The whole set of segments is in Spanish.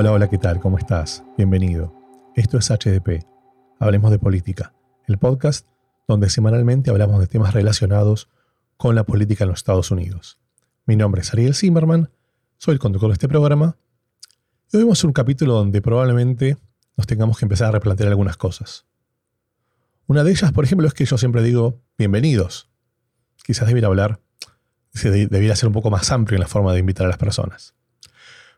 Hola, hola, ¿qué tal? ¿Cómo estás? Bienvenido. Esto es HDP, Hablemos de Política, el podcast donde semanalmente hablamos de temas relacionados con la política en los Estados Unidos. Mi nombre es Ariel Zimmerman, soy el conductor de este programa y hoy vamos a un capítulo donde probablemente nos tengamos que empezar a replantear algunas cosas. Una de ellas, por ejemplo, es que yo siempre digo bienvenidos. Quizás debiera hablar, debiera ser un poco más amplio en la forma de invitar a las personas.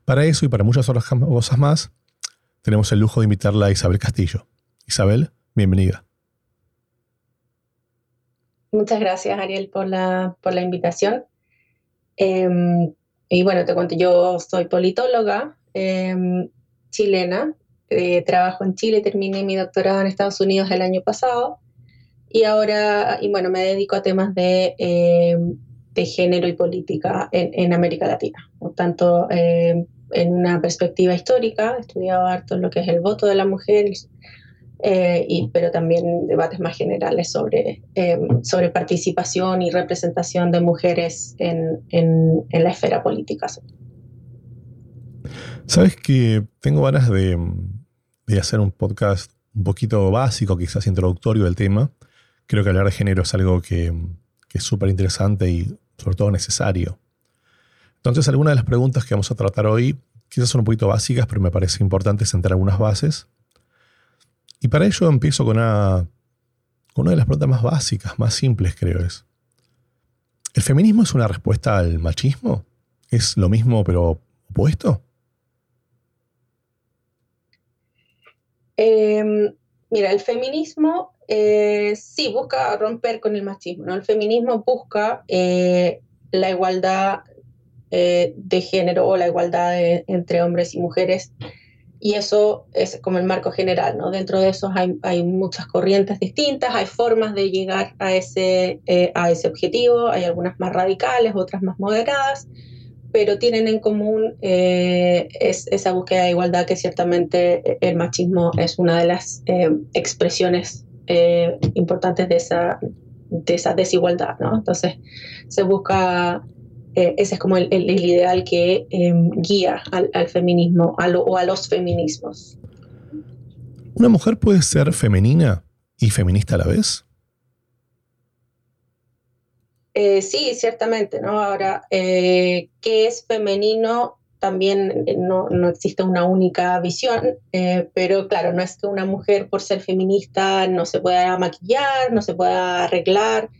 Para eso y para muchas otras cosas más, tenemos el lujo de invitarla a Isabel Castillo. Isabel, bienvenida. Muchas gracias, Ariel, por la, por la invitación. Em, y bueno, te cuento, yo soy politóloga em, chilena, eh, trabajo en Chile, terminé mi doctorado en Estados Unidos el año pasado y ahora, y bueno, me dedico a temas de, em, de género y política en, en América Latina, tanto en una perspectiva histórica, he estudiado harto lo que es el voto de la mujer, eh, y, pero también debates más generales sobre, eh, sobre participación y representación de mujeres en, en, la esfera política. Sabes que tengo ganas de, de, hacer un podcast un poquito básico, quizás introductorio del tema. Creo que hablar de género es algo que, que es súper interesante y sobre todo necesario. Entonces, algunas de las preguntas que vamos a tratar hoy quizás son un poquito básicas, pero me parece importante sentar algunas bases. Y para ello empiezo con una, una de las preguntas más básicas, más simples, creo es. ¿El feminismo es una respuesta al machismo? ¿Es lo mismo pero opuesto? Em, mira, el feminismo eh, sí busca romper con el machismo, ¿no? El feminismo busca eh, la igualdad eh, de género o la igualdad entre hombres y mujeres y eso es como el marco general, ¿no? Dentro de eso hay, hay muchas corrientes distintas, hay formas de llegar a ese, eh, a ese objetivo, hay algunas más radicales, otras más moderadas, pero tienen en común eh, es, esa búsqueda de igualdad que ciertamente el machismo es una de las eh, expresiones importantes de esa, de esa desigualdad, ¿no? Entonces se busca eh, ese es como el, ideal que em, guía al, feminismo o a los feminismos. ¿Una mujer puede ser femenina y feminista a la vez? Eh, sí, ciertamente, ¿no? Ahora, eh, ¿qué es femenino? También no, no existe una única visión, pero claro, no es que una mujer por ser feminista no se pueda maquillar, no se pueda arreglar,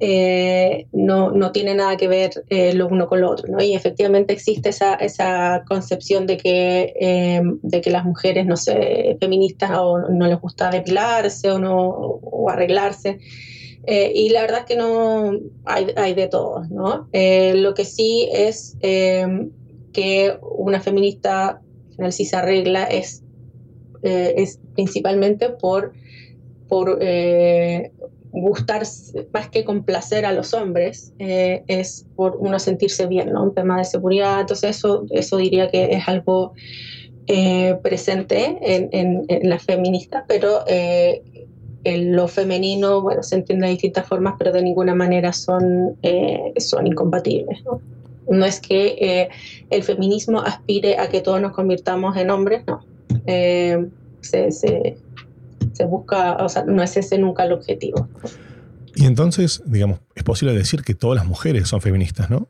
eh, no, no, tiene nada que ver eh, lo uno con lo otro, ¿no? Y efectivamente existe esa, esa concepción de que, eh, de que las mujeres, no sé, feministas o no les gusta depilarse o, no, o arreglarse. y la verdad es que no hay, hay de todo, ¿no? lo que sí es que una feminista, en si se arregla, es, es principalmente por, por gustar más que complacer a los hombres, eh, es por uno sentirse bien, ¿no? Un tema de seguridad, entonces eso, eso diría que es algo eh, presente en, en, las feministas, pero eh, en lo femenino, bueno, se entiende de distintas formas, pero de ninguna manera son, son incompatibles. No es que el feminismo aspire a que todos nos convirtamos en hombres, no. se, se se busca, o sea, no es ese nunca el objetivo. Y entonces, digamos, es posible decir que todas las mujeres son feministas, ¿no?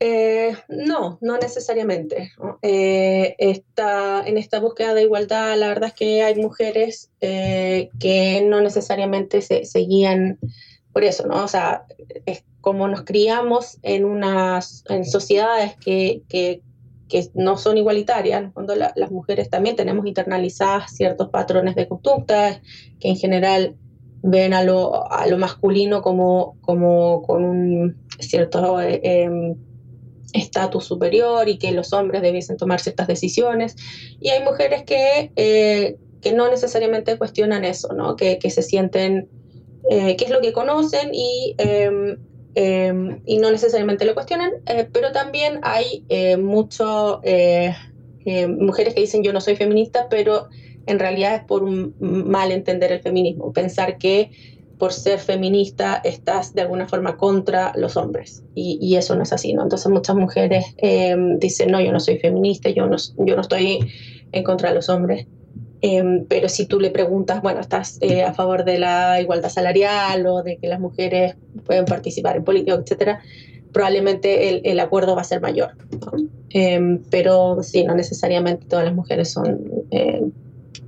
Eh, no, no necesariamente. Eh, en esta búsqueda de igualdad, la verdad es que hay mujeres eh, que no necesariamente se, guían por eso, ¿no? O sea, es como nos criamos en unas en sociedades que, que que no son igualitarias, cuando las mujeres también tenemos internalizadas ciertos patrones de conducta que en general ven a lo, a lo masculino como, como con un cierto eh, em, estatus superior y que los hombres debiesen tomar ciertas decisiones. Y hay mujeres que, eh, que no necesariamente cuestionan eso, ¿no? que, que se sienten, eh, que es lo que conocen y em, Em, y no necesariamente lo cuestionan, eh, pero también hay eh, muchas eh, mujeres que dicen yo no soy feminista, pero en realidad es por un mal entender el feminismo, pensar que por ser feminista estás de alguna forma contra los hombres. Y, eso no es así, ¿no? Entonces muchas mujeres em, dicen, no, yo no soy feminista, yo no, yo no estoy en contra de los hombres. Em, pero si tú le preguntas, bueno, ¿estás eh, a favor de la igualdad salarial o de que las mujeres pueden participar en política, etcétera? Probablemente el, acuerdo va a ser mayor. Em, pero sí, no necesariamente todas las mujeres son,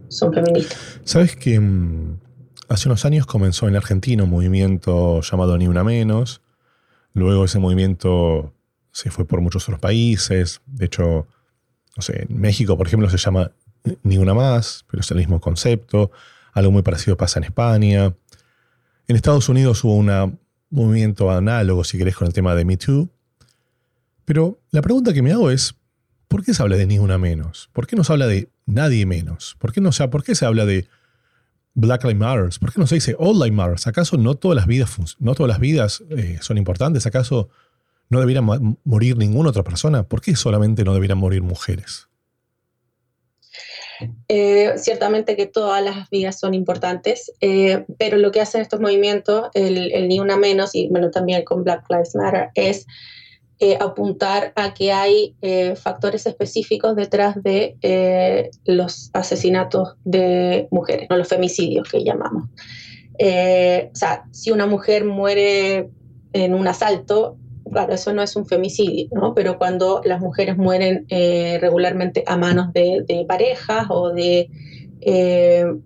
son feministas. ¿Sabes que mm, Hace unos años comenzó en Argentina un movimiento llamado Ni Una Menos. Luego ese movimiento se fue por muchos otros países. De hecho, no sé, en México, por ejemplo, se llama Ni Una Más, pero es el mismo concepto. Algo muy parecido pasa en España. En Estados Unidos hubo un movimiento análogo, si querés, con el tema de Me Too. Pero la pregunta que me hago es, ¿por qué se habla de ni una menos? ¿Por qué no se habla de nadie menos? ¿Por qué, no, ¿por qué se habla de Black Lives Matter? ¿Por qué no se dice All Lives Matter? ¿Acaso no todas las vidas, no todas las vidas eh, son importantes? ¿Acaso no debería morir ninguna otra persona? ¿Por qué solamente no deberían morir mujeres? Eh, ciertamente que todas las vidas son importantes, eh, pero lo que hacen estos movimientos, el, Ni Una Menos y bueno, también con Black Lives Matter, es eh, apuntar a que hay factores específicos detrás de los asesinatos de mujeres, no los femicidios que llamamos. o sea, si una mujer muere en un asalto, claro, eso no es un femicidio, ¿no? Pero cuando las mujeres mueren regularmente a manos de, parejas o de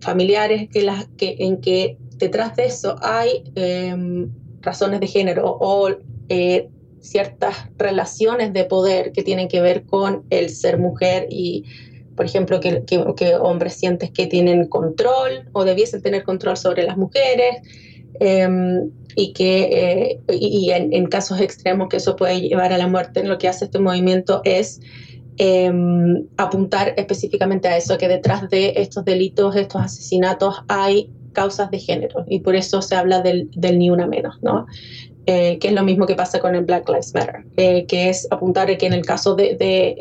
familiares que las, que, en que detrás de eso hay razones de género o ciertas relaciones de poder que tienen que ver con el ser mujer y, por ejemplo, que, que, hombres sientes que tienen control o debiesen tener control sobre las mujeres. Em, y que eh, y, en, casos extremos que eso puede llevar a la muerte, lo que hace este movimiento es em, apuntar específicamente a eso, que detrás de estos delitos, estos asesinatos, hay causas de género y por eso se habla del, del ni una menos, ¿no? Eh, que es lo mismo que pasa con el Black Lives Matter, eh, que es apuntar que en el caso de,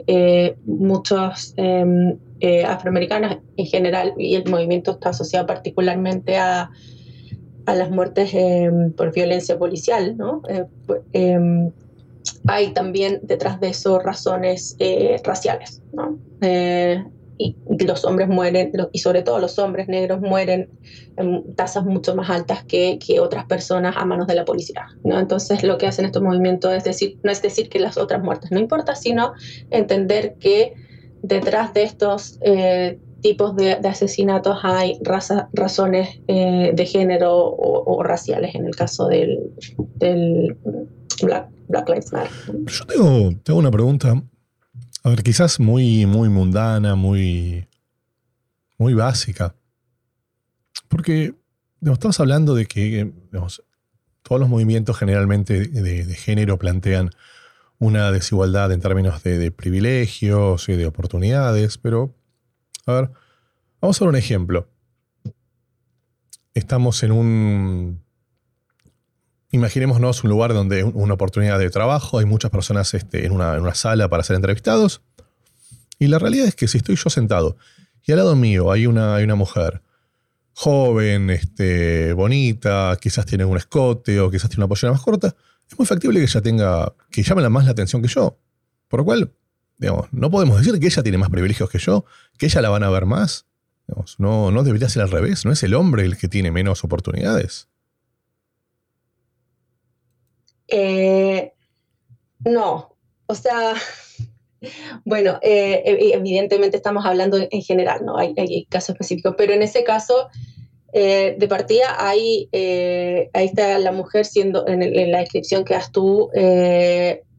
eh, muchos em, afroamericanos en general, y el movimiento está asociado particularmente a, a las muertes em, por violencia policial, ¿no? Pues, em, hay también detrás de eso razones raciales, ¿no? y los hombres mueren, y sobre todo los hombres negros mueren en tasas mucho más altas que, que, otras personas a manos de la policía. Entonces lo que hacen estos movimientos es decir, no es decir que las otras muertes no importan, sino entender que detrás de estos eh, tipos de, asesinatos hay razones eh, de género o, raciales en el caso del, Black, Black Lives Matter. Yo tengo, tengo una pregunta a ver, quizás muy, muy mundana, muy, muy básica. Porque estamos hablando de que todos los movimientos generalmente de, género plantean una desigualdad en términos de, privilegios y de oportunidades, pero, a ver, vamos a ver un ejemplo. Estamos en un Imaginémonos un lugar donde una oportunidad de trabajo, hay muchas personas este, en, una, sala para ser entrevistados. Y la realidad es que si estoy yo sentado y al lado mío hay una, hay una mujer joven, este, bonita, quizás tiene un escote o quizás tiene una pollera más corta, es muy factible que ella tenga, que llame más la atención que yo. Por lo cual, no podemos decir que ella tiene más privilegios que yo, que ella la van a ver más. no, no debería ser al revés, no es el hombre el que tiene menos oportunidades. Eh, no, o sea, bueno, eh, evidentemente estamos hablando en general, ¿no? Hay, casos específicos, pero en ese caso, eh, de partida, ahí, ahí está la mujer siendo, en, la descripción que das tú,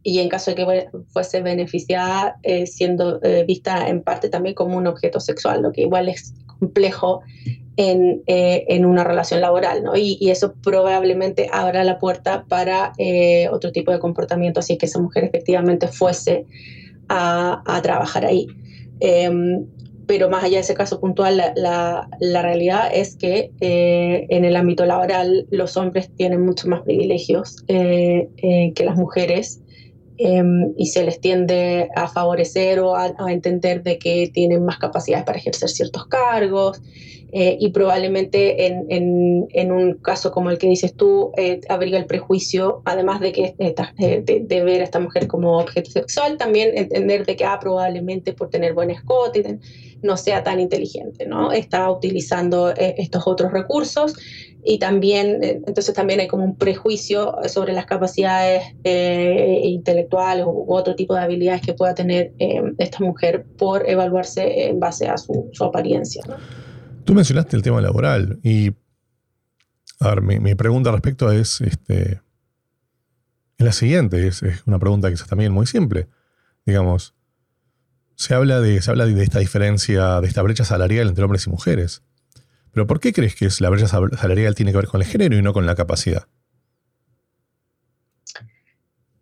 y en caso de que fuese beneficiada, siendo vista en parte también como un objeto sexual, lo que igual es complejo eh, en, una relación laboral, ¿no? Y, eso probablemente abra la puerta para eh, otro tipo de comportamiento, así que esa mujer efectivamente fuese a, trabajar ahí. Em, pero más allá de ese caso puntual, la, la, realidad es que eh, en el ámbito laboral los hombres tienen mucho más privilegios que las mujeres em, y se les tiende a favorecer o a, entender de que tienen más capacidades para ejercer ciertos cargos. Eh, y probablemente en, en, en, un caso como el que dices tú, eh, habría el prejuicio, además de que de, de, ver a esta mujer como objeto sexual, también entender de que ah, probablemente por tener buen escote no sea tan inteligente, ¿no? Está utilizando estos otros recursos y también, eh, entonces también hay como un prejuicio sobre las capacidades eh, intelectuales u, otro tipo de habilidades que pueda tener eh, esta mujer por evaluarse en base a su, apariencia. Tú mencionaste el tema laboral y, a ver, mi, pregunta al respecto es, este, es la siguiente, es, una pregunta que es también muy simple. Digamos, se habla, de, se habla de esta diferencia, de esta brecha salarial entre hombres y mujeres. Pero ¿por qué crees que la brecha salarial tiene que ver con el género y no con la capacidad?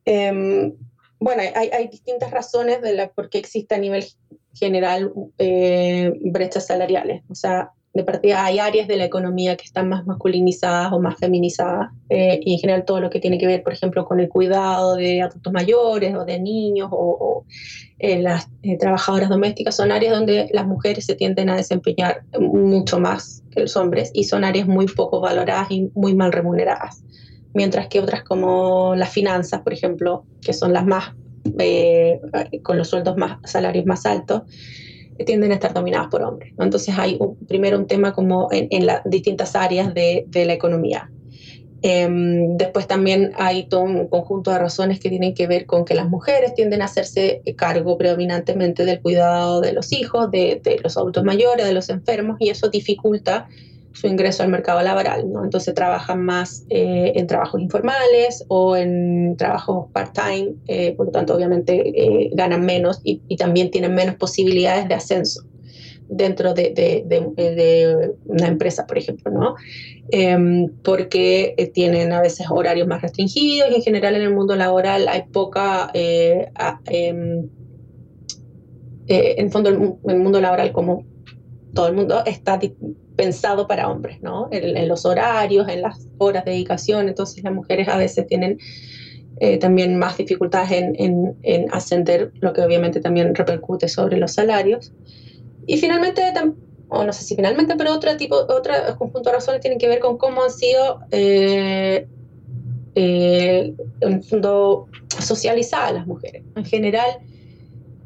Em, bueno, hay, distintas razones de por qué existe a nivel general eh, brechas salariales. O sea, de partida hay áreas de la economía que están más masculinizadas o más feminizadas eh, y en general todo lo que tiene que ver, por ejemplo, con el cuidado de adultos mayores o de niños o, eh, las eh, trabajadoras domésticas son áreas donde las mujeres se tienden a desempeñar mucho más que los hombres y son áreas muy poco valoradas y muy mal remuneradas, mientras que otras como las finanzas, por ejemplo, que son las más con los sueldos más salarios más altos, tienden a estar dominadas por hombres. Entonces hay primero un tema como en, las distintas áreas de, la economía. Em, después también hay todo un conjunto de razones que tienen que ver con que las mujeres tienden a hacerse cargo predominantemente del cuidado de los hijos, de, de los adultos mayores, de los enfermos, y eso dificulta su ingreso al mercado laboral, ¿no? Entonces trabajan más eh, en trabajos informales o en trabajos part-time, eh, por lo tanto obviamente eh, ganan menos y, también tienen menos posibilidades de ascenso dentro de, una empresa, por ejemplo, ¿no? Em, porque tienen a veces horarios más restringidos y en general en el mundo laboral hay poca... Em, en fondo el mundo laboral como todo el mundo está pensado para hombres, ¿no? En, los horarios, en las horas de dedicación, entonces las mujeres a veces tienen eh, también más dificultades en, ascender, lo que obviamente también repercute sobre los salarios. Y finalmente, o no sé si finalmente, pero otro tipo, otro conjunto de razones tienen que ver con cómo han sido, eh, eh, en fondo, socializadas las mujeres. En general,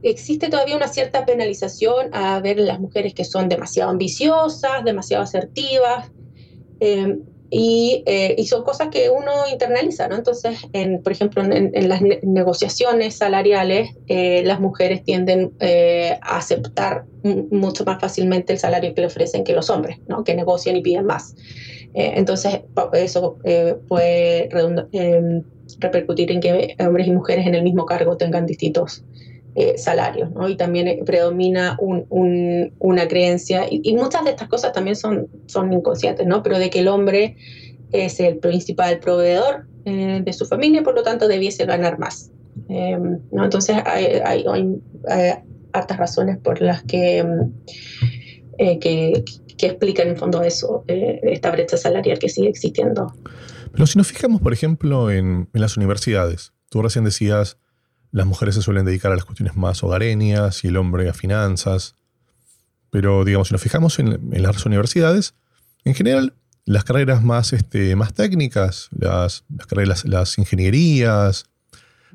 existe todavía una cierta penalización a ver las mujeres que son demasiado ambiciosas, demasiado asertivas, eh, y, son cosas que uno internaliza, ¿no? Entonces, en, por ejemplo, en, las negociaciones salariales, eh, las mujeres tienden eh, a aceptar mucho más fácilmente el salario que le ofrecen que los hombres, ¿no? Que negocian y piden más. entonces, eso puede repercutir en que hombres y mujeres en el mismo cargo tengan distintos eh, salarios, ¿no? Y también eh, predomina una creencia, y, muchas de estas cosas también son, son inconscientes, ¿no? Pero de que el hombre es el principal proveedor eh, de su familia, por lo tanto debiese ganar más. ¿no? Entonces hay, hay, hartas razones por las que, que, explican en fondo eso, esta brecha salarial que sigue existiendo. Pero si nos fijamos, por ejemplo, en las universidades, tú recién decías las mujeres se suelen dedicar a las cuestiones más hogareñas y el hombre a finanzas. Pero, digamos, si nos fijamos en, las universidades, en general, las carreras más, este, más técnicas, las, carreras, las ingenierías,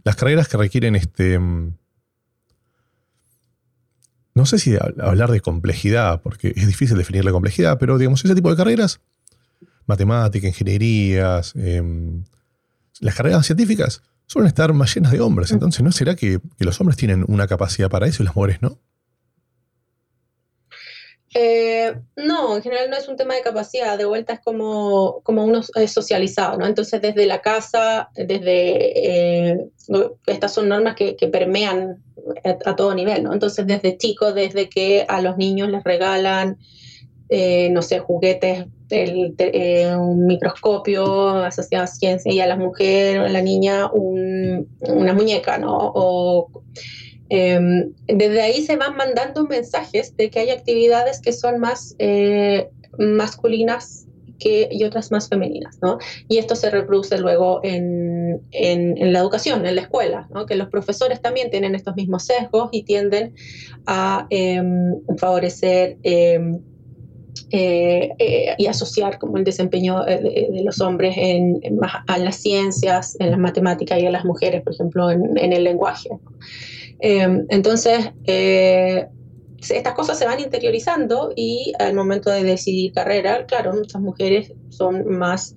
las carreras que requieren este. No sé si hablar de complejidad, porque es difícil definir la complejidad, pero digamos, ese tipo de carreras, matemática, ingenierías, em, las carreras científicas, suelen estar más llenas de hombres. Entonces, ¿no será que, los hombres tienen una capacidad para eso y las mujeres no? Eh, no, en general no es un tema de capacidad, de vuelta es como, como uno es socializado, ¿no? Entonces desde la casa, desde, eh, estas son normas que, permean a, todo nivel, ¿no? Entonces desde chicos, desde que a los niños les regalan, eh, no sé, juguetes eh, un microscopio asociado a ciencia y a la mujer o a la niña una muñeca, ¿no? O, em, desde ahí se van mandando mensajes de que hay actividades que son más eh, masculinas que, y otras más femeninas, ¿no? Y esto se reproduce luego en, en, en, la educación, en la escuela, ¿no? que los profesores también tienen estos mismos sesgos y tienden a em, favorecer em, eh, eh, y asociar como el desempeño de, los hombres en, las ciencias, en las matemáticas y a las mujeres, por ejemplo, en, el lenguaje. Em, entonces, estas cosas se van interiorizando y al momento de decidir carrera, claro, muchas mujeres son más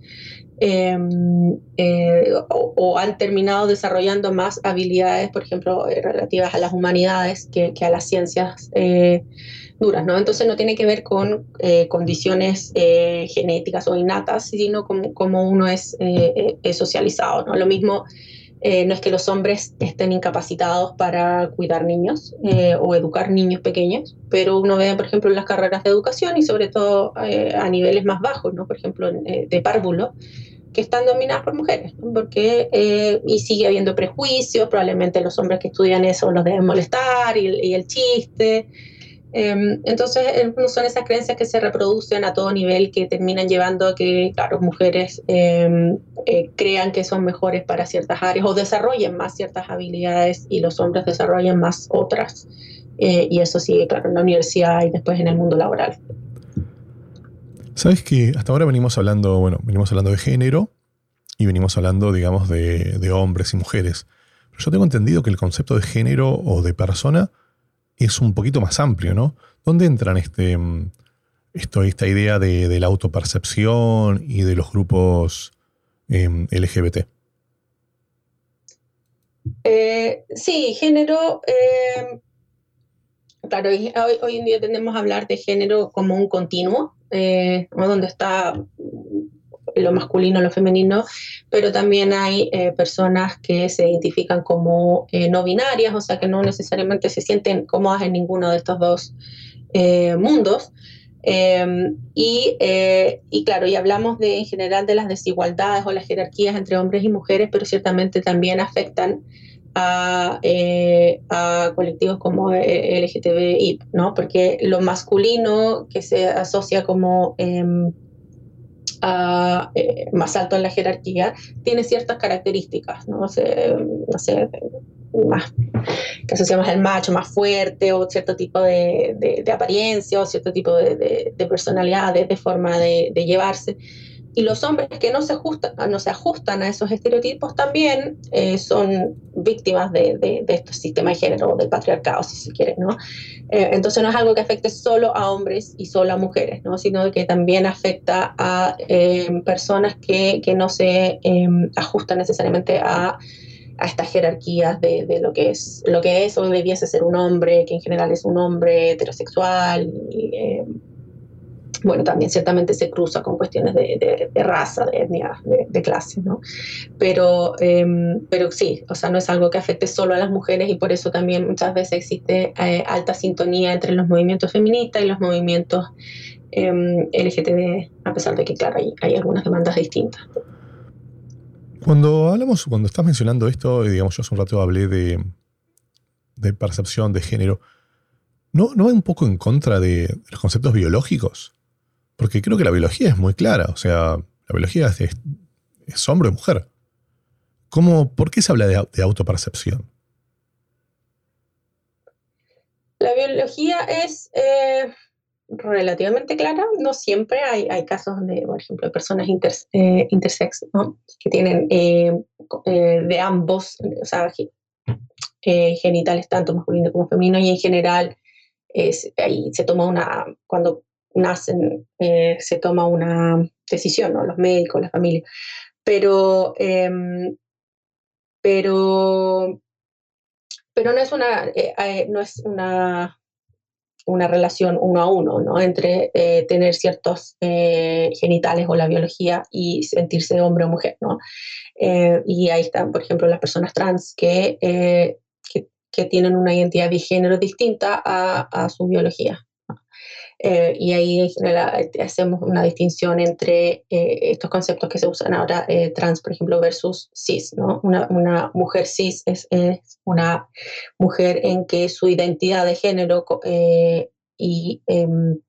em, eh, o, han terminado desarrollando más habilidades, por ejemplo, eh, relativas a las humanidades que, a las ciencias eh, duras, ¿no? Entonces no tiene que ver con condiciones genéticas o innatas, sino como, como uno es, es socializado, ¿no? Lo mismo eh, no es que los hombres estén incapacitados para cuidar niños eh, o educar niños pequeños, pero uno ve, por ejemplo, en las carreras de educación y sobre todo eh, a niveles más bajos, ¿no? por ejemplo, de párvulo, que están dominadas por mujeres, porque y sigue habiendo prejuicios, probablemente los hombres que estudian eso los deben molestar y, el chiste, Em, entonces, son esas creencias que se reproducen a todo nivel que terminan llevando a que, claro, mujeres em, eh, crean que son mejores para ciertas áreas o desarrollen más ciertas habilidades y los hombres desarrollen más otras. Eh, y eso sigue, claro, en la universidad y después en el mundo laboral. Sabes que hasta ahora venimos hablando, bueno, venimos hablando de género y venimos hablando, digamos, de, hombres y mujeres. Pero yo tengo entendido que el concepto de género o de persona es un poquito más amplio, ¿no? ¿Dónde entran este, mm, esto, esta idea de, la autopercepción y de los grupos em, LGBT? Eh, sí, género. Em, claro, hoy, en día tendemos a hablar de género como un continuo, eh, donde está lo masculino, lo femenino, pero también hay eh, personas que se identifican como eh, no binarias, o sea, que no necesariamente se sienten cómodas en ninguno de estos dos eh, mundos. Em, y, claro, y hablamos en general de las desigualdades o las jerarquías entre hombres y mujeres, pero ciertamente también afectan a, a, colectivos como LGTBI, ¿no? Porque lo masculino que se asocia como em, eh, más alto en la jerarquía, tiene ciertas características, ¿no? sé, no sé más, que asociamos el macho más fuerte o cierto tipo de, de, apariencia o cierto tipo de, de personalidad, de, forma de, llevarse. Y los hombres que no se ajustan, no se ajustan a esos estereotipos también eh, son víctimas de, de, de, este sistema de género, del patriarcado, si se quiere, ¿no? Eh, entonces no es algo que afecte solo a hombres y solo a mujeres, ¿no? Sino que también afecta a eh, personas que, que, no se ajustan necesariamente a, a estas jerarquías de, de, lo que es lo que es o debiese ser un hombre, que en general es un hombre heterosexual. Y, bueno, también ciertamente se cruza con cuestiones de, raza, de etnia, de, clase, ¿no? Pero, em, pero sí, o sea, no es algo que afecte solo a las mujeres y por eso también muchas veces existe eh, alta sintonía entre los movimientos feministas y los movimientos em, LGTB, a pesar de que, claro, hay, hay algunas demandas distintas. Cuando hablamos, cuando estás mencionando esto, digamos, yo hace un rato hablé de, de percepción de género, ¿no, ¿no va un poco en contra de los conceptos biológicos? Porque creo que la biología es muy clara. O sea, la biología es, hombre o mujer. ¿Cómo, ¿Por qué se habla de, autopercepción? La biología es eh, relativamente clara. No siempre hay, casos de, por ejemplo, personas eh, intersex que tienen eh, de ambos, o sea, genitales tanto masculino como femenino y en general ahí se toma una, cuando nacen, eh, se toma una decisión, ¿no? los médicos, la familia. Pero, em, pero, pero no es una, eh, eh, no es una, una relación uno a uno, ¿no? Entre tener ciertos genitales o la biología y sentirse hombre o mujer, ¿no? y ahí están, por ejemplo, las personas trans que, que, tienen una identidad de género distinta a, a su biología. Eh, y ahí eh, hacemos una distinción entre eh, estos conceptos que se usan ahora, trans, por ejemplo, versus cis. ¿no? Una, mujer cis es, es, una mujer en que su identidad de género y, em,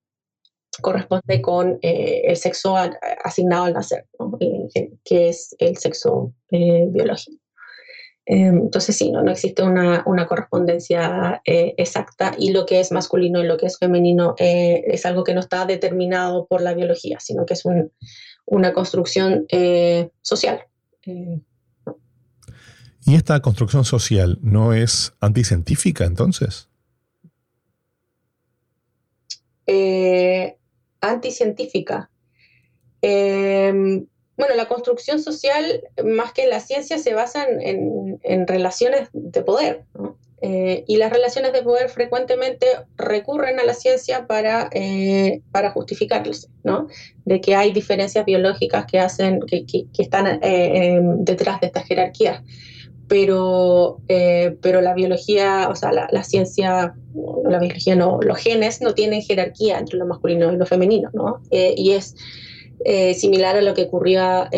corresponde con el sexo asignado al nacer, que es el sexo biológico. Entonces sí, no, no existe una, una correspondencia exacta y lo que es masculino y lo que es femenino es algo que no está determinado por la biología, sino que es un, una construcción social. ¿Y esta construcción social no es anticientífica entonces? Eh, anticientífica. Bueno, la construcción social, más que la ciencia, se basa en, relaciones de poder. Eh, y las relaciones de poder frecuentemente recurren a la ciencia para, eh, para justificarlos, ¿no? De que hay diferencias biológicas que, hacen, que, que, están em, detrás de estas jerarquías pero, eh, pero la biología, o sea, la, ciencia, la biología no, los genes no tienen jerarquía entre lo masculino y lo femenino, ¿no? Eh, y es eh, similar a lo que ocurría,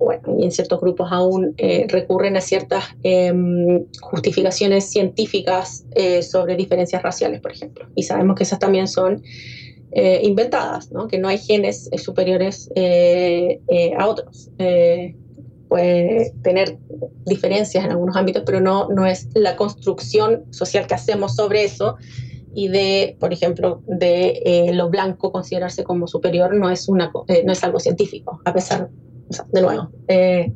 bueno, y en ciertos grupos aún recurren a ciertas em, justificaciones científicas sobre diferencias raciales, por ejemplo. Y sabemos que esas también son inventadas. Que no hay genes superiores a otros puede tener diferencias en algunos ámbitos, pero no, no es la construcción social que hacemos sobre eso y de, por ejemplo, de eh, lo blanco considerarse como superior no es, una, eh, no es algo científico, a pesar, de nuevo, eh,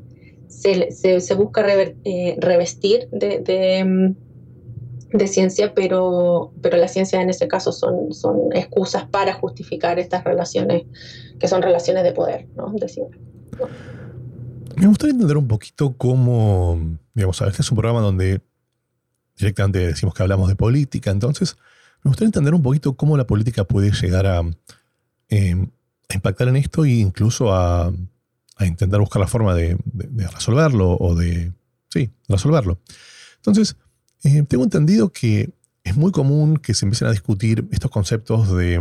se, se, busca revestir de, mm, de, ciencia, pero, pero la ciencia en ese caso son, son excusas para justificar estas relaciones, que son relaciones de poder, ¿no? Me gustaría entender un poquito cómo, digamos, este es un programa donde directamente decimos que hablamos de política, entonces me gustaría entender un poquito cómo la política puede llegar a, em, impactar en esto e incluso a, intentar buscar la forma de, resolverlo o de, sí, resolverlo. Entonces, eh, tengo entendido que es muy común que se empiecen a discutir estos conceptos de,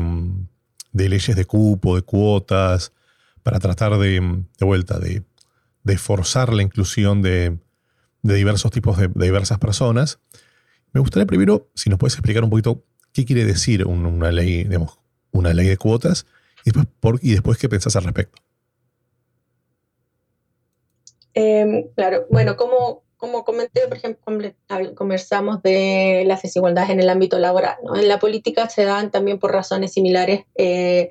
de leyes de cupo, de cuotas, para tratar de, de vuelta, de de forzar la inclusión de, diversos tipos de, diversas personas. Me gustaría primero, si nos puedes explicar un poquito qué quiere decir una ley, digamos, una ley de cuotas y después, qué pensás al respecto. Em, claro, bueno, como, como comenté, por ejemplo, conversamos de las desigualdades en el ámbito laboral. En la política se dan también por razones similares eh,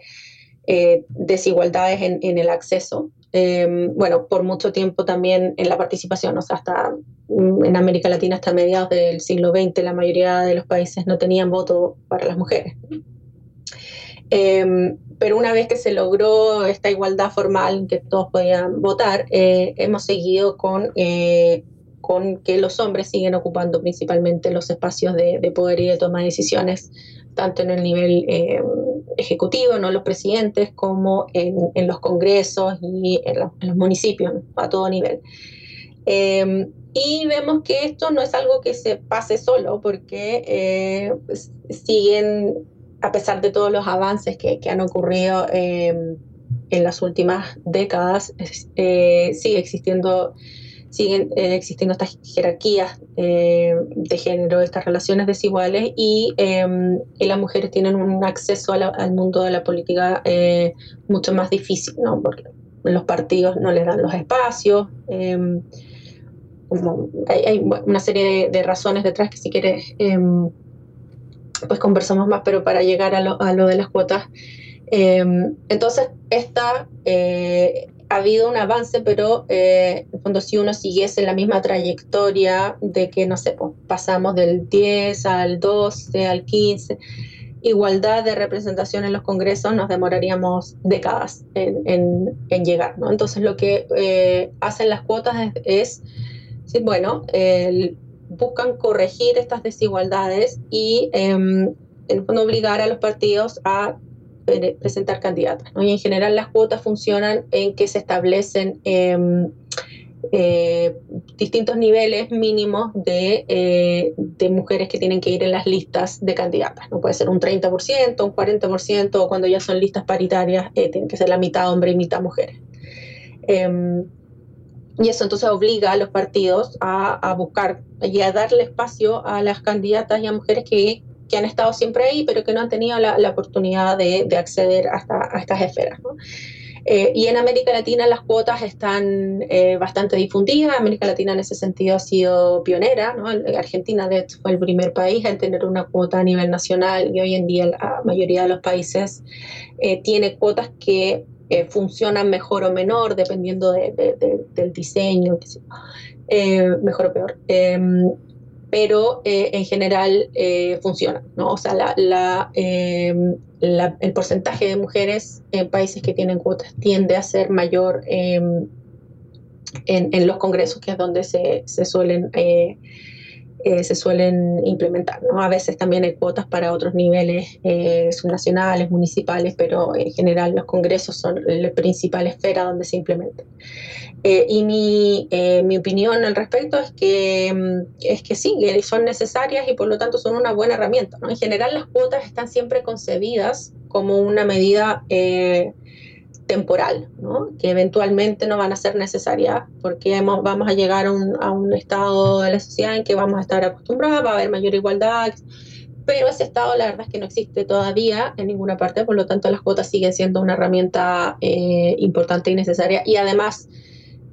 eh, desigualdades en, el acceso Em, bueno, por mucho tiempo también en la participación, o sea, hasta mm, en América Latina hasta mediados del siglo XX la mayoría de los países no tenían voto para las mujeres. Em, pero una vez que se logró esta igualdad formal, que todos podían votar, eh, hemos seguido con, eh, con que los hombres siguen ocupando principalmente los espacios de, de poder y de toma de decisiones tanto en el nivel eh, ejecutivo, ¿no? los presidentes, como en, los congresos y en, los municipios, a todo nivel. Em, y vemos que esto no es algo que se pase solo, porque eh, siguen, a pesar de todos los avances que, han ocurrido em, en las últimas décadas, eh, sigue existiendo siguen eh, existiendo estas jerarquías eh, de género, estas relaciones desiguales em, y, las mujeres tienen un acceso al mundo de la política eh, mucho más difícil, ¿no? porque los partidos no les dan los espacios. Em, hay, una serie de, razones detrás que si quieres em, pues conversamos más, pero para llegar a lo, a lo de las cuotas. entonces, esta ha habido un avance, pero eh, en fondo si uno siguiese la misma trayectoria de que, no sé, pues, pasamos del 10 al 12, al 15, igualdad de representación en los congresos, nos demoraríamos décadas en, llegar. Entonces lo que eh, hacen las cuotas es, bueno, buscan corregir estas desigualdades y em, en el fondo obligar a los partidos a presentar candidatas. Y en general las cuotas funcionan en que se establecen em, eh, distintos niveles mínimos eh, de, mujeres que tienen que ir en las listas de candidatas. No puede ser un 30%, un 40%, o cuando ya son listas paritarias, eh, tiene que ser la mitad hombre y mitad mujeres. Em, y eso entonces obliga a los partidos a, a, buscar y a darle espacio a las candidatas y a mujeres que que han estado siempre ahí, pero que no han tenido la, oportunidad de, acceder hasta, a estas esferas. Eh, y en América Latina las cuotas están eh, bastante difundidas. América Latina en ese sentido ha sido pionera. ¿no? Argentina, de hecho, fue el primer país en tener una cuota a nivel nacional y hoy en día la mayoría de los países eh, tiene cuotas que funcionan mejor o menor dependiendo del diseño, mejor o peor em, pero eh, en general eh, funciona, ¿no? O sea, em, el porcentaje de mujeres en países que tienen cuotas tiende a ser mayor em, en, los congresos, que es donde se, suelen... Eh, se suelen implementar. A veces también hay cuotas para otros niveles subnacionales, municipales, pero en general los congresos son la principal esfera donde se implementan. Eh, y mi, eh, mi, opinión al respecto es que, mm, es que sí, son necesarias y por lo tanto son una buena herramienta. En general las cuotas están siempre concebidas como una medida eh, temporal, ¿no? que eventualmente no van a ser necesarias porque vamos a llegar a un, a un, estado de la sociedad en que vamos a estar acostumbrados, va a haber mayor igualdad, pero ese estado la verdad es que no existe todavía en ninguna parte, por lo tanto las cuotas siguen siendo una herramienta importante y necesaria y además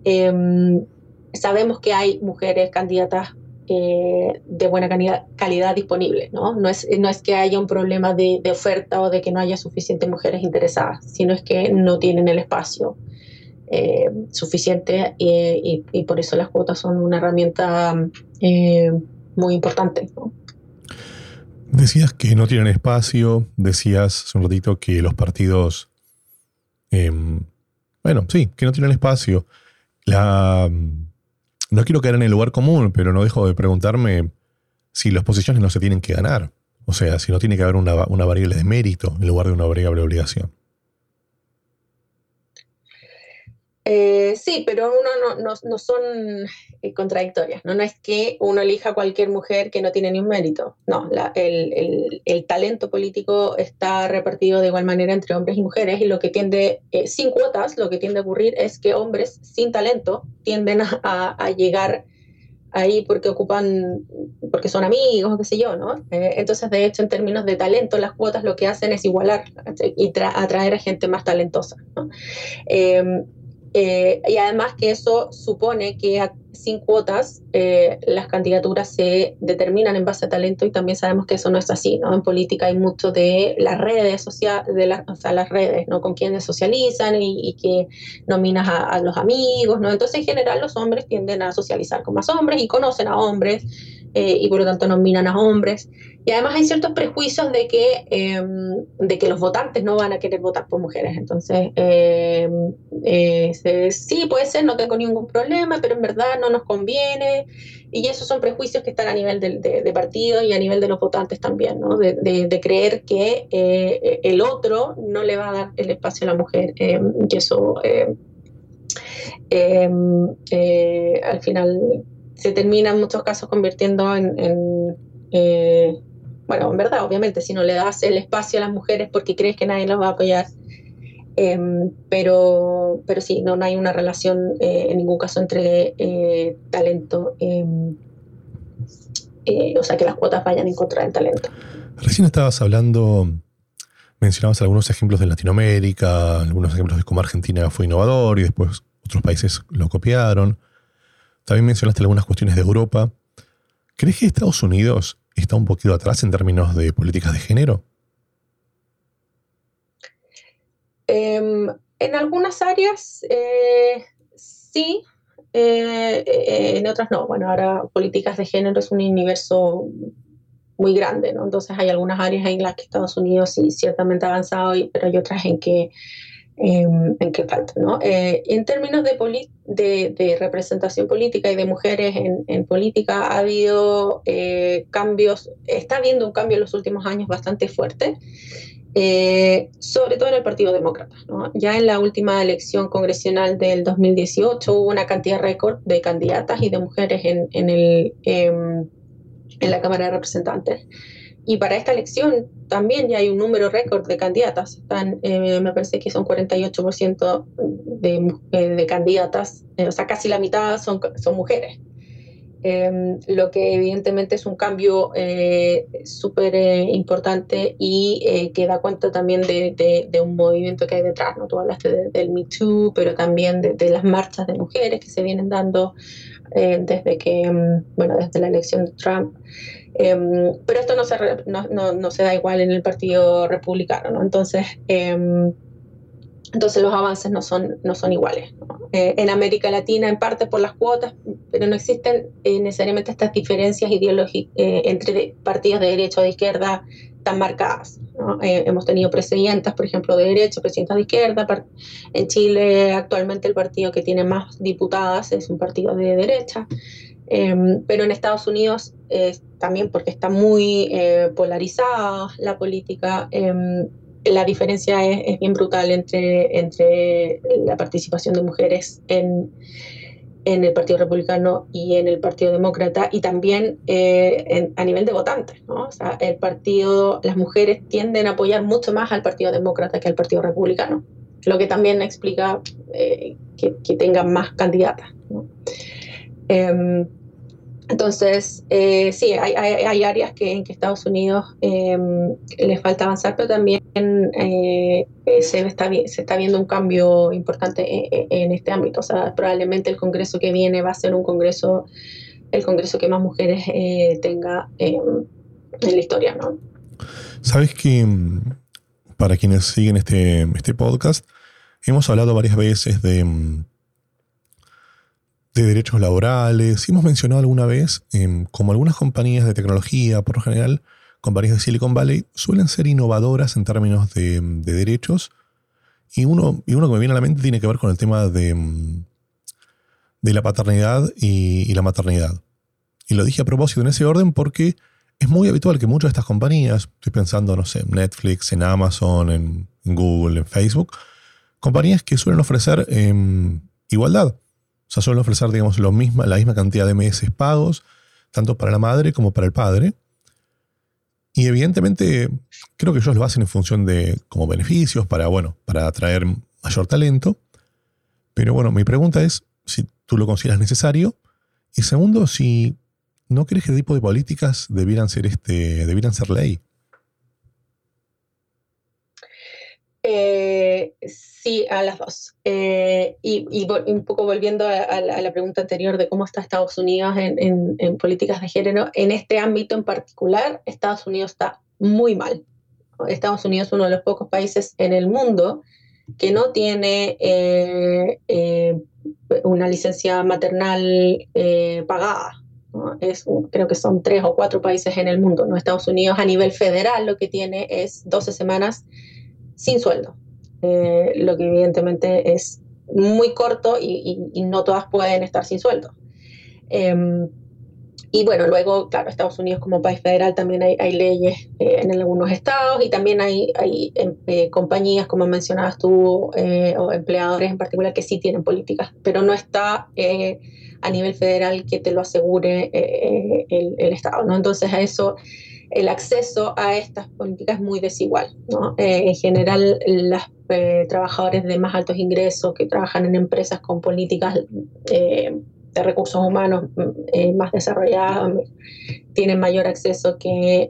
Em, sabemos que hay mujeres candidatas eh, de buena calidad, calidad disponibles, ¿no? No es, no es que haya un problema de, oferta o de que no haya suficientes mujeres interesadas, sino es que no tienen el espacio eh, suficiente y, por eso las cuotas son una herramienta eh, muy importante, Decías que no tienen espacio, decías hace un ratito que los partidos, em, bueno, sí, que no tienen espacio. La, no quiero caer en el lugar común, pero no dejo de preguntarme si las posiciones no se tienen que ganar. O sea, si no tiene que haber una, una variable de mérito en lugar de una variable de obligación. Eh, sí, pero uno no, no, son eh, contradictorias, ¿no? no es que uno elija cualquier mujer que no tiene ni un mérito, no, el, el, talento político está repartido de igual manera entre hombres y mujeres y lo que tiende, eh, sin cuotas, lo que tiende a ocurrir es que hombres sin talento tienden a, a, llegar ahí porque ocupan, porque son amigos qué sé yo, ¿no? entonces, de hecho, en términos de talento, las cuotas lo que hacen es igualar y atraer a gente más talentosa, ¿no? Eh, y además que eso supone que sin cuotas eh, las candidaturas se determinan en base a talento y también sabemos que eso no es así, ¿no? En política hay mucho de las redes sociales, de o sea, las redes, ¿no? Con quienes socializan y, que nominas a, a, los amigos, ¿no? Entonces en general los hombres tienden a socializar con más hombres y conocen a hombres eh, y por lo tanto nominan a hombres. Y además hay ciertos prejuicios de que, em, de que los votantes no van a querer votar por mujeres. Entonces, em, eh, sí, puede ser, no tengo ningún problema, pero en verdad no nos conviene. Y esos son prejuicios que están a nivel de, de, partido y a nivel de los votantes también, ¿no? de, de, creer que eh, el otro no le va a dar el espacio a la mujer. Em, y eso, al final se termina en muchos casos convirtiendo en, eh, bueno, en verdad, obviamente, si no le das el espacio a las mujeres porque crees que nadie las va a apoyar, em, pero, pero sí, no, no hay una relación eh, en ningún caso entre eh, talento, em, o sea, que las cuotas vayan en contra del talento. Recién estabas hablando, mencionabas algunos ejemplos de Latinoamérica, algunos ejemplos de cómo Argentina fue innovador y después otros países lo copiaron. También mencionaste algunas cuestiones de Europa. ¿Crees que Estados Unidos está un poquito atrás en términos de políticas de género? Em, en algunas áreas eh, sí, eh, eh, en otras no. Bueno, ahora políticas de género es un universo muy grande, ¿no? Entonces hay algunas áreas en las que Estados Unidos sí ciertamente ha avanzado, pero hay otras en que Em, en qué falta. ¿no? Eh, en términos de, de, representación política y de mujeres en, política, ha habido eh, cambios, está habiendo un cambio en los últimos años bastante fuerte. Eh, sobre todo en el Partido Demócrata. Ya en la última elección congresional del 2018 hubo una cantidad récord de candidatas y de mujeres en, en, el, em, en la Cámara de Representantes. Y para esta elección también ya hay un número récord de candidatas. Eh, me parece que son 48% de, eh, de candidatas, o sea, casi la mitad son, son mujeres. Em, lo que evidentemente es un cambio eh, súper eh, importante y eh, que da cuenta también de, de, un movimiento que hay detrás. ¿no? Tú hablaste del Me Too, pero también de, las marchas de mujeres que se vienen dando desde que, em, bueno, desde la elección de Trump. Em, pero esto no se, no, no, no, se da igual en el Partido Republicano, ¿no? Entonces, entonces los avances no son, no son iguales. Eh, en América Latina, en parte por las cuotas, pero no existen eh, necesariamente estas diferencias ideológicas eh, entre partidos de derecha o de izquierda tan marcadas. hemos tenido presidentas, por ejemplo, de derecha, presidentas de izquierda. En Chile actualmente el partido que tiene más diputadas es un partido de derecha. Em, pero en Estados Unidos también porque está muy polarizada la política, em, la diferencia es, bien brutal entre, entre la participación de mujeres en, en el Partido Republicano y en el Partido Demócrata y también eh, a nivel de votantes. ¿no? O sea, el partido, las mujeres tienden a apoyar mucho más al Partido Demócrata que al Partido Republicano, lo que también explica eh, que, que, tengan más candidatas. ¿no? Em, entonces, eh, sí, hay, hay, áreas que en que Estados Unidos eh, les falta avanzar, pero también eh, se, está, se está viendo un cambio importante en, este ámbito. O sea, probablemente el Congreso que viene va a ser un Congreso, el Congreso que más mujeres tenga en la historia, ¿no? Sabes que mm, para quienes siguen este, este podcast, hemos hablado varias veces de de derechos laborales. hemos mencionado alguna vez em, como algunas compañías de tecnología, por lo general, compañías de Silicon Valley, suelen ser innovadoras en términos de, derechos. Y uno, y uno que me viene a la mente tiene que ver con el tema de, em, de la paternidad y, la maternidad. Y lo dije a propósito en ese orden porque es muy habitual que muchas de estas compañías, estoy pensando, no sé, en Netflix, en Amazon, en, Google, en Facebook, compañías que suelen ofrecer em, igualdad. O sea, suelen ofrecer, digamos, la misma cantidad de meses pagos, tanto para la madre como para el padre. Y evidentemente, creo que ellos lo hacen en función de como beneficios para, bueno, para atraer mayor talento. Pero bueno, mi pregunta es si tú lo consideras necesario. Y segundo, si no crees que este tipo de políticas debieran ser, este, debieran ser ley. Eh, a las dos. Eh, y, un poco volviendo a, la pregunta anterior de cómo está Estados Unidos en, políticas de género, en este ámbito en particular, Estados Unidos está muy mal. Estados Unidos es uno de los pocos países en el mundo que no tiene eh, una licencia maternal pagada. Es, creo que son tres o cuatro países en el mundo. ¿no? Estados Unidos a nivel federal lo que tiene es 12 semanas sin sueldo, eh, lo que evidentemente es muy corto y, no todas pueden estar sin sueldo. Em, y bueno, luego, claro, Estados Unidos como país federal también hay, leyes eh, en algunos estados y también hay, hay em, eh, compañías, como mencionabas tú, o empleadores en particular, que sí tienen políticas, pero no está a nivel federal que te lo asegure el, el, Estado, ¿no? Entonces a eso el acceso a estas políticas es muy desigual. Eh, en general, los eh, trabajadores de más altos ingresos que trabajan en empresas con políticas eh, de recursos humanos más desarrolladas tienen mayor acceso que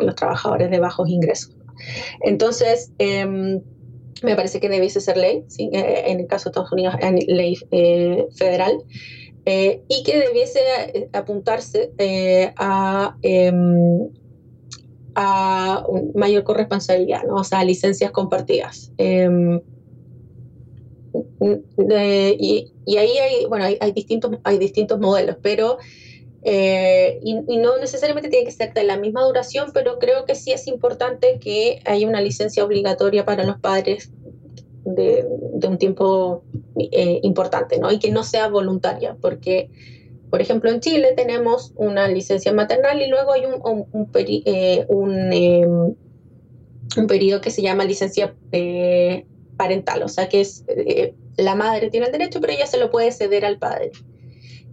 los trabajadores de bajos ingresos. Entonces, em, me parece que debiese ser ley, en el caso de Estados Unidos, ley federal. y que debiese apuntarse a em, a mayor corresponsabilidad, ¿no? o sea, licencias compartidas. Em, y, ahí hay, bueno, hay, distintos, hay distintos modelos, pero eh, y, no necesariamente tiene que ser de la misma duración, pero creo que sí es importante que haya una licencia obligatoria para los padres de, un tiempo eh, importante, ¿no? Y que no sea voluntaria, porque por ejemplo, en Chile tenemos una licencia maternal y luego hay un, un, eh, em, periodo que se llama licencia eh, parental, o sea que es eh, la madre tiene el derecho, pero ella se lo puede ceder al padre.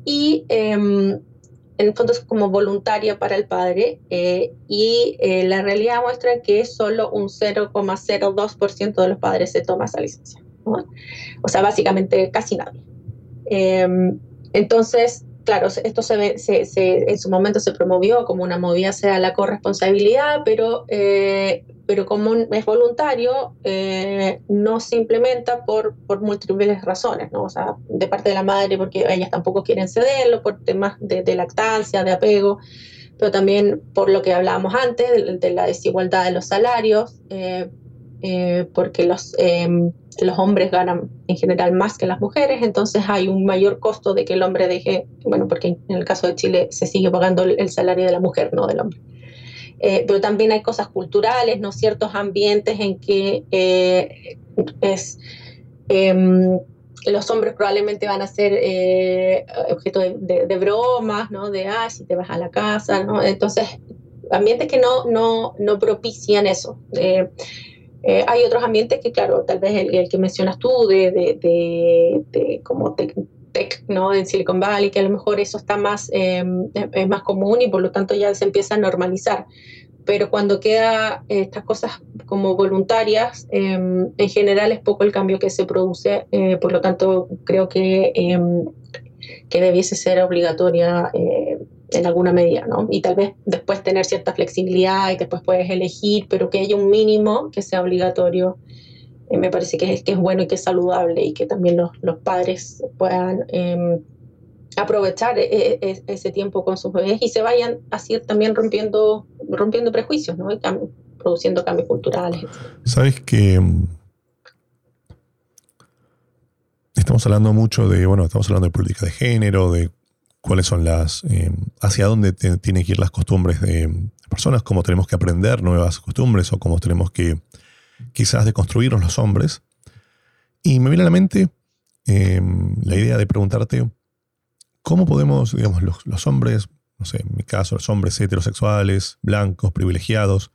Y em, en el fondo es como voluntaria para el padre y la realidad muestra que solo un 0,02% de los padres se toma esa licencia. O sea, básicamente casi nadie. Em, entonces, claro, esto se, se, en su momento se promovió como una movida sea la corresponsabilidad, pero, eh, pero como es voluntario, eh, no se implementa por, múltiples razones, ¿no? O sea, de parte de la madre, porque ellas tampoco quieren cederlo, por temas de, lactancia, de apego, pero también por lo que hablábamos antes, de, la desigualdad de los salarios, eh, porque los em, los hombres ganan en general más que las mujeres, entonces hay un mayor costo de que el hombre deje, bueno, porque en el caso de Chile se sigue pagando el salario de la mujer, no del hombre. Eh, pero también hay cosas culturales, ¿no? Ciertos ambientes en que eh, em, los hombres probablemente van a ser eh, objeto de, bromas, ¿no? De, ah, si te vas a la casa, ¿no? Entonces, ambientes que no, no, no propician eso. Eh, hay otros ambientes que, claro, tal vez el, que mencionas tú, de, de, de, como tech, ¿no? En Silicon Valley, que a lo mejor eso está más, em, es más común y por lo tanto ya se empieza a normalizar. Pero cuando queda estas cosas como voluntarias, em, en general es poco el cambio que se produce, eh, por lo tanto creo que, em, que debiese ser obligatoria eh, en alguna medida, ¿no? Y tal vez después tener cierta flexibilidad y después puedes elegir, pero que haya un mínimo que sea obligatorio, eh, me parece que es, que es bueno y que es saludable y que también los, los padres puedan em, aprovechar e, e, ese tiempo con sus bebés y se vayan así también rompiendo, rompiendo prejuicios, ¿no? Y produciendo cambios culturales. Sabes que estamos hablando mucho de, bueno, estamos hablando de política de género, de cuáles son las, eh, hacia dónde tienen que ir las costumbres de personas, cómo tenemos que aprender nuevas costumbres o cómo tenemos que quizás deconstruirnos los hombres. Y me viene a la mente em, la idea de preguntarte, ¿cómo podemos, digamos, los, hombres, no sé, en mi caso, los hombres heterosexuales, blancos, privilegiados,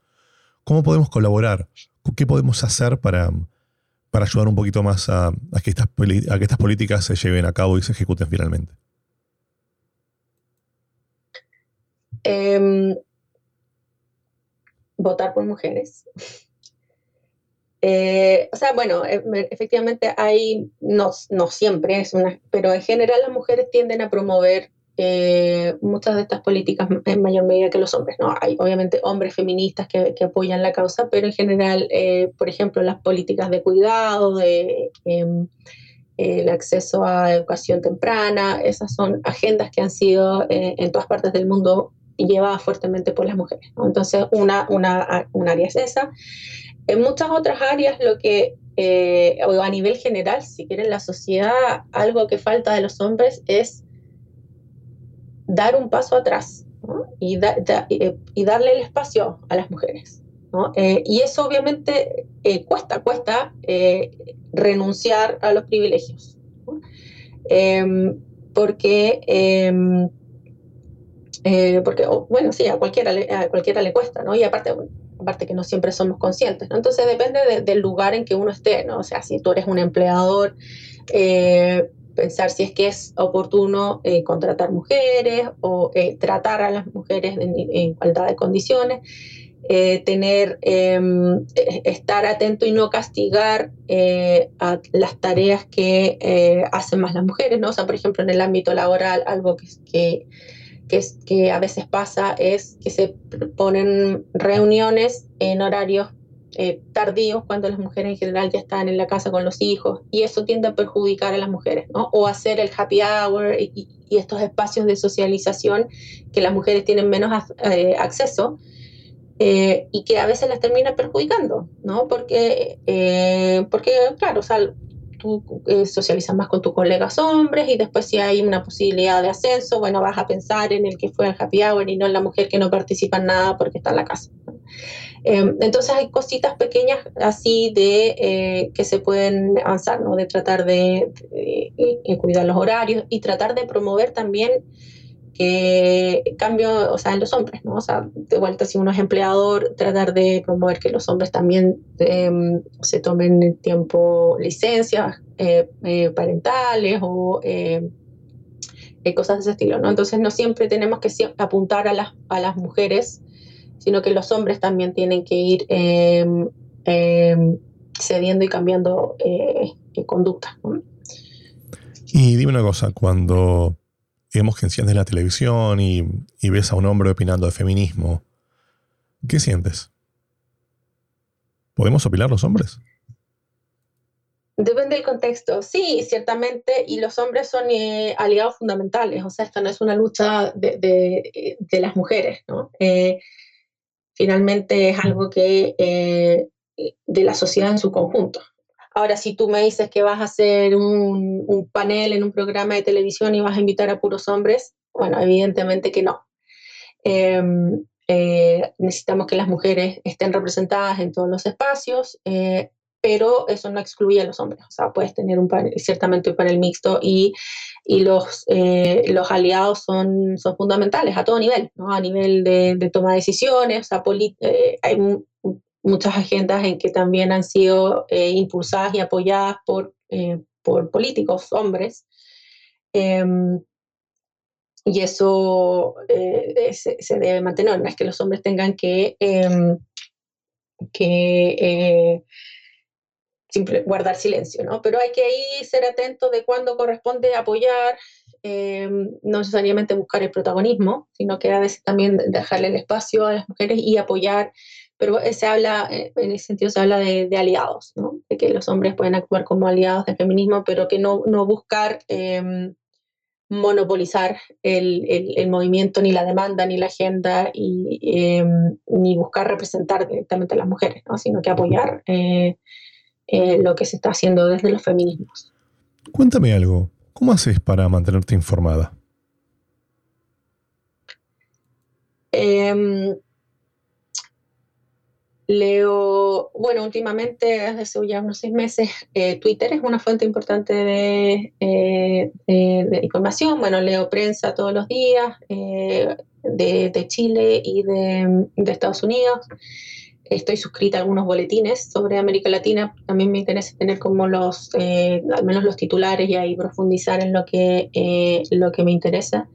cómo podemos colaborar? ¿Qué podemos hacer para, para ayudar un poquito más a, que estas, a que estas políticas se lleven a cabo y se ejecuten finalmente? Em, votar por mujeres. Eh, o sea, bueno, e, efectivamente hay, no, no siempre es una, pero en general las mujeres tienden a promover eh, muchas de estas políticas en mayor medida que los hombres. ¿no? Hay obviamente hombres feministas que, apoyan la causa, pero en general, eh, por ejemplo, las políticas de cuidado, de em, el acceso a educación temprana, esas son agendas que han sido en todas partes del mundo llevada fuertemente por las mujeres. Entonces, una, una, un área es esa. En muchas otras áreas, lo que, eh, a nivel general, si quieren, la sociedad, algo que falta de los hombres es dar un paso atrás y, eh, y, darle el espacio a las mujeres. Eh, y eso obviamente cuesta, cuesta renunciar a los privilegios. Em, porque em, eh, porque, bueno, sí, a cualquiera, a cualquiera le cuesta, ¿no? Y aparte, aparte que no siempre somos conscientes, ¿no? Entonces depende del lugar en que uno esté, ¿no? O sea, si tú eres un empleador, eh, pensar si es que es oportuno eh, contratar mujeres o tratar a las mujeres en, igualdad de condiciones. tener, em, estar atento y no castigar las tareas que hacen más las mujeres, ¿no? O sea, por ejemplo, en el ámbito laboral, algo que que, es, que a veces pasa es que se ponen reuniones en horarios eh, tardíos cuando las mujeres en general ya están en la casa con los hijos y eso tiende a perjudicar a las mujeres, ¿no? O hacer el happy hour y, estos espacios de socialización que las mujeres tienen menos eh, acceso eh, y que a veces las termina perjudicando, ¿no? Porque, porque claro, o sea, tú eh, socializas más con tus colegas hombres y después si hay una posibilidad de ascenso, bueno, vas a pensar en el que fue al happy hour y no en la mujer que no participa en nada porque está en la casa. Em, entonces hay cositas pequeñas así de eh, que se pueden avanzar, ¿no? De tratar de, cuidar los horarios y tratar de promover también que cambio, o sea, en los hombres, ¿no? O sea, de vuelta, si uno es empleador, tratar de promover que los hombres también em, se tomen el tiempo licencias eh, eh, parentales o eh, cosas de ese estilo, ¿no? Entonces no siempre tenemos que apuntar a las, a las mujeres, sino que los hombres también tienen que ir em, em, cediendo y cambiando conducta. Y dime una cosa, cuando digamos que enciendes la televisión y, ves a un hombre opinando de feminismo, ¿qué sientes? ¿Podemos opinar los hombres? Depende del contexto. Sí, ciertamente, y los hombres son eh, aliados fundamentales, o sea, esta no es una lucha de, de, las mujeres, ¿no? Eh, finalmente es algo que eh, de la sociedad en su conjunto. Ahora, si tú me dices que vas a hacer un, un, panel en un programa de televisión y vas a invitar a puros hombres, bueno, evidentemente que no. Em, necesitamos que las mujeres estén representadas en todos los espacios pero eso no excluye a los hombres. O sea, puedes tener un panel, ciertamente un panel mixto y, y los, eh, los aliados son, son fundamentales a todo nivel, ¿no? a nivel de, de toma de decisiones, o sea, eh, hay muchas agendas en que también han sido eh, impulsadas y apoyadas por, por políticos, hombres. Em, y eso se, se, debe mantener, no es que los hombres tengan que, em, que guardar silencio, ¿no? Pero hay que ahí ser atento de cuándo corresponde apoyar, eh, no necesariamente buscar el protagonismo, sino que a veces también dejarle el espacio a las mujeres y apoyar, pero se habla, eh, en ese sentido se habla de, aliados, ¿no? De que los hombres pueden actuar como aliados del feminismo, pero que no, no buscar em, monopolizar el, el, movimiento, ni la demanda, ni la agenda, y, em, ni buscar representar directamente a las mujeres, ¿no? sino que apoyar eh, eh, lo que se está haciendo desde los feminismos. Cuéntame algo, ¿cómo haces para mantenerte informada? Leo, bueno, últimamente, desde hace ya unos seis meses, eh, Twitter es una fuente importante eh, de, información. Bueno, leo prensa todos los días de, Chile y de, Estados Unidos estoy suscrita a algunos boletines sobre América Latina. También me interesa tener como los, eh, al menos los titulares y ahí profundizar en lo que, eh, lo que me interesa.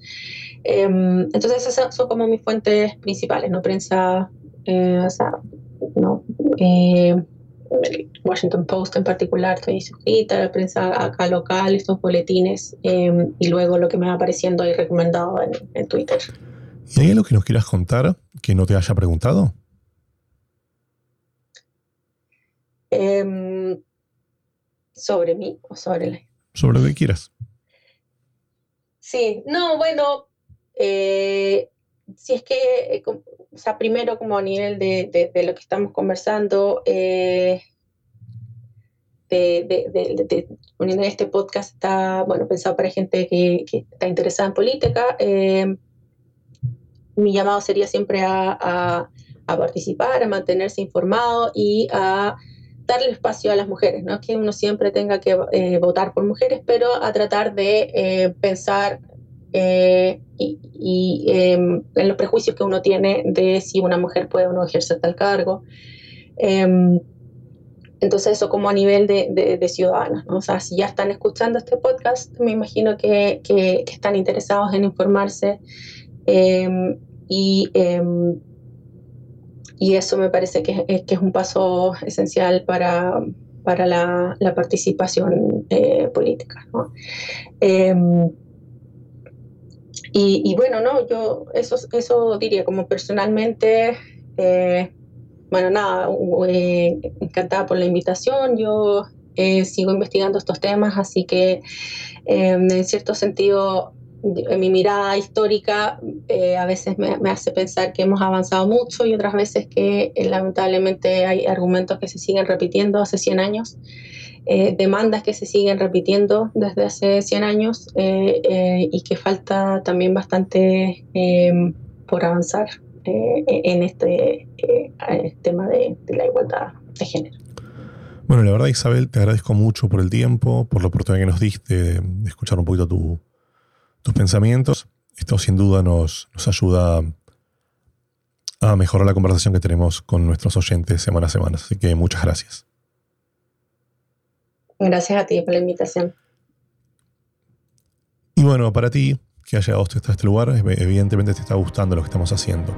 Em, entonces esas son como mis fuentes principales, ¿no? Prensa, eh, o sea, no, Washington Post en particular, estoy suscrita, la prensa acá local, estos boletines, em, y luego lo que me va apareciendo ahí recomendado en, en Twitter. ¿Y hay algo que nos quieras contar que no te haya preguntado? Em, sobre mí o sobre la... Sobre lo que quieras. Sí, no, bueno, eh, si es que, eh, primero como a nivel de, lo que estamos conversando, eh, de, poniendo este podcast está, bueno, pensado para gente que, está interesada en política. mi llamado sería siempre a, participar, a mantenerse informado y a darle espacio a las mujeres, no es que uno siempre tenga que eh, votar por mujeres, pero a tratar de eh, pensar eh, y, em, en los prejuicios que uno tiene de si una mujer puede o no ejercer tal cargo. Em, entonces eso como a nivel de, de, ciudadanos, ¿no? o sea, si ya están escuchando este podcast, me imagino que, que están interesados en informarse em, y y eso me parece que, que es un paso esencial para, para la, participación eh, política. Y, bueno, no, yo eso, eso diría como personalmente, eh, bueno, nada, eh, encantada por la invitación, yo sigo investigando estos temas, así que em, en cierto sentido en mi mirada histórica eh, a veces me, hace pensar que hemos avanzado mucho y otras veces que eh, lamentablemente hay argumentos que se siguen repitiendo hace 100 años, eh, demandas que se siguen repitiendo desde hace 100 años y que falta también bastante por avanzar en este tema de, de la igualdad de género. Bueno, la verdad Isabel, te agradezco mucho por el tiempo, por la oportunidad que nos diste de escuchar un poquito tu, tus pensamientos. Esto sin duda nos, nos ayuda a mejorar la conversación que tenemos con nuestros oyentes semana a semana. Así que muchas gracias. Gracias a ti por la invitación. Y bueno, para ti, que haya llegado hasta este lugar, evidentemente te está gustando lo que estamos haciendo.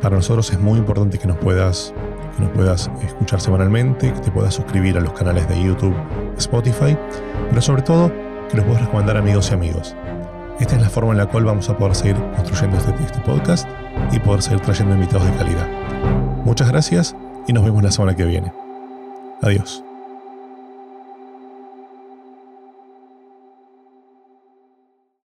Para nosotros es muy importante que nos puedas, que nos puedas escuchar semanalmente, que te puedas suscribir a los canales de YouTube, Spotify, pero sobre todo que los puedas recomendar a amigos y amigos. Esta es la forma en la cual vamos a poder seguir construyendo este, este podcast y poder seguir trayendo invitados de calidad. Muchas gracias y nos vemos la semana que viene. Adiós.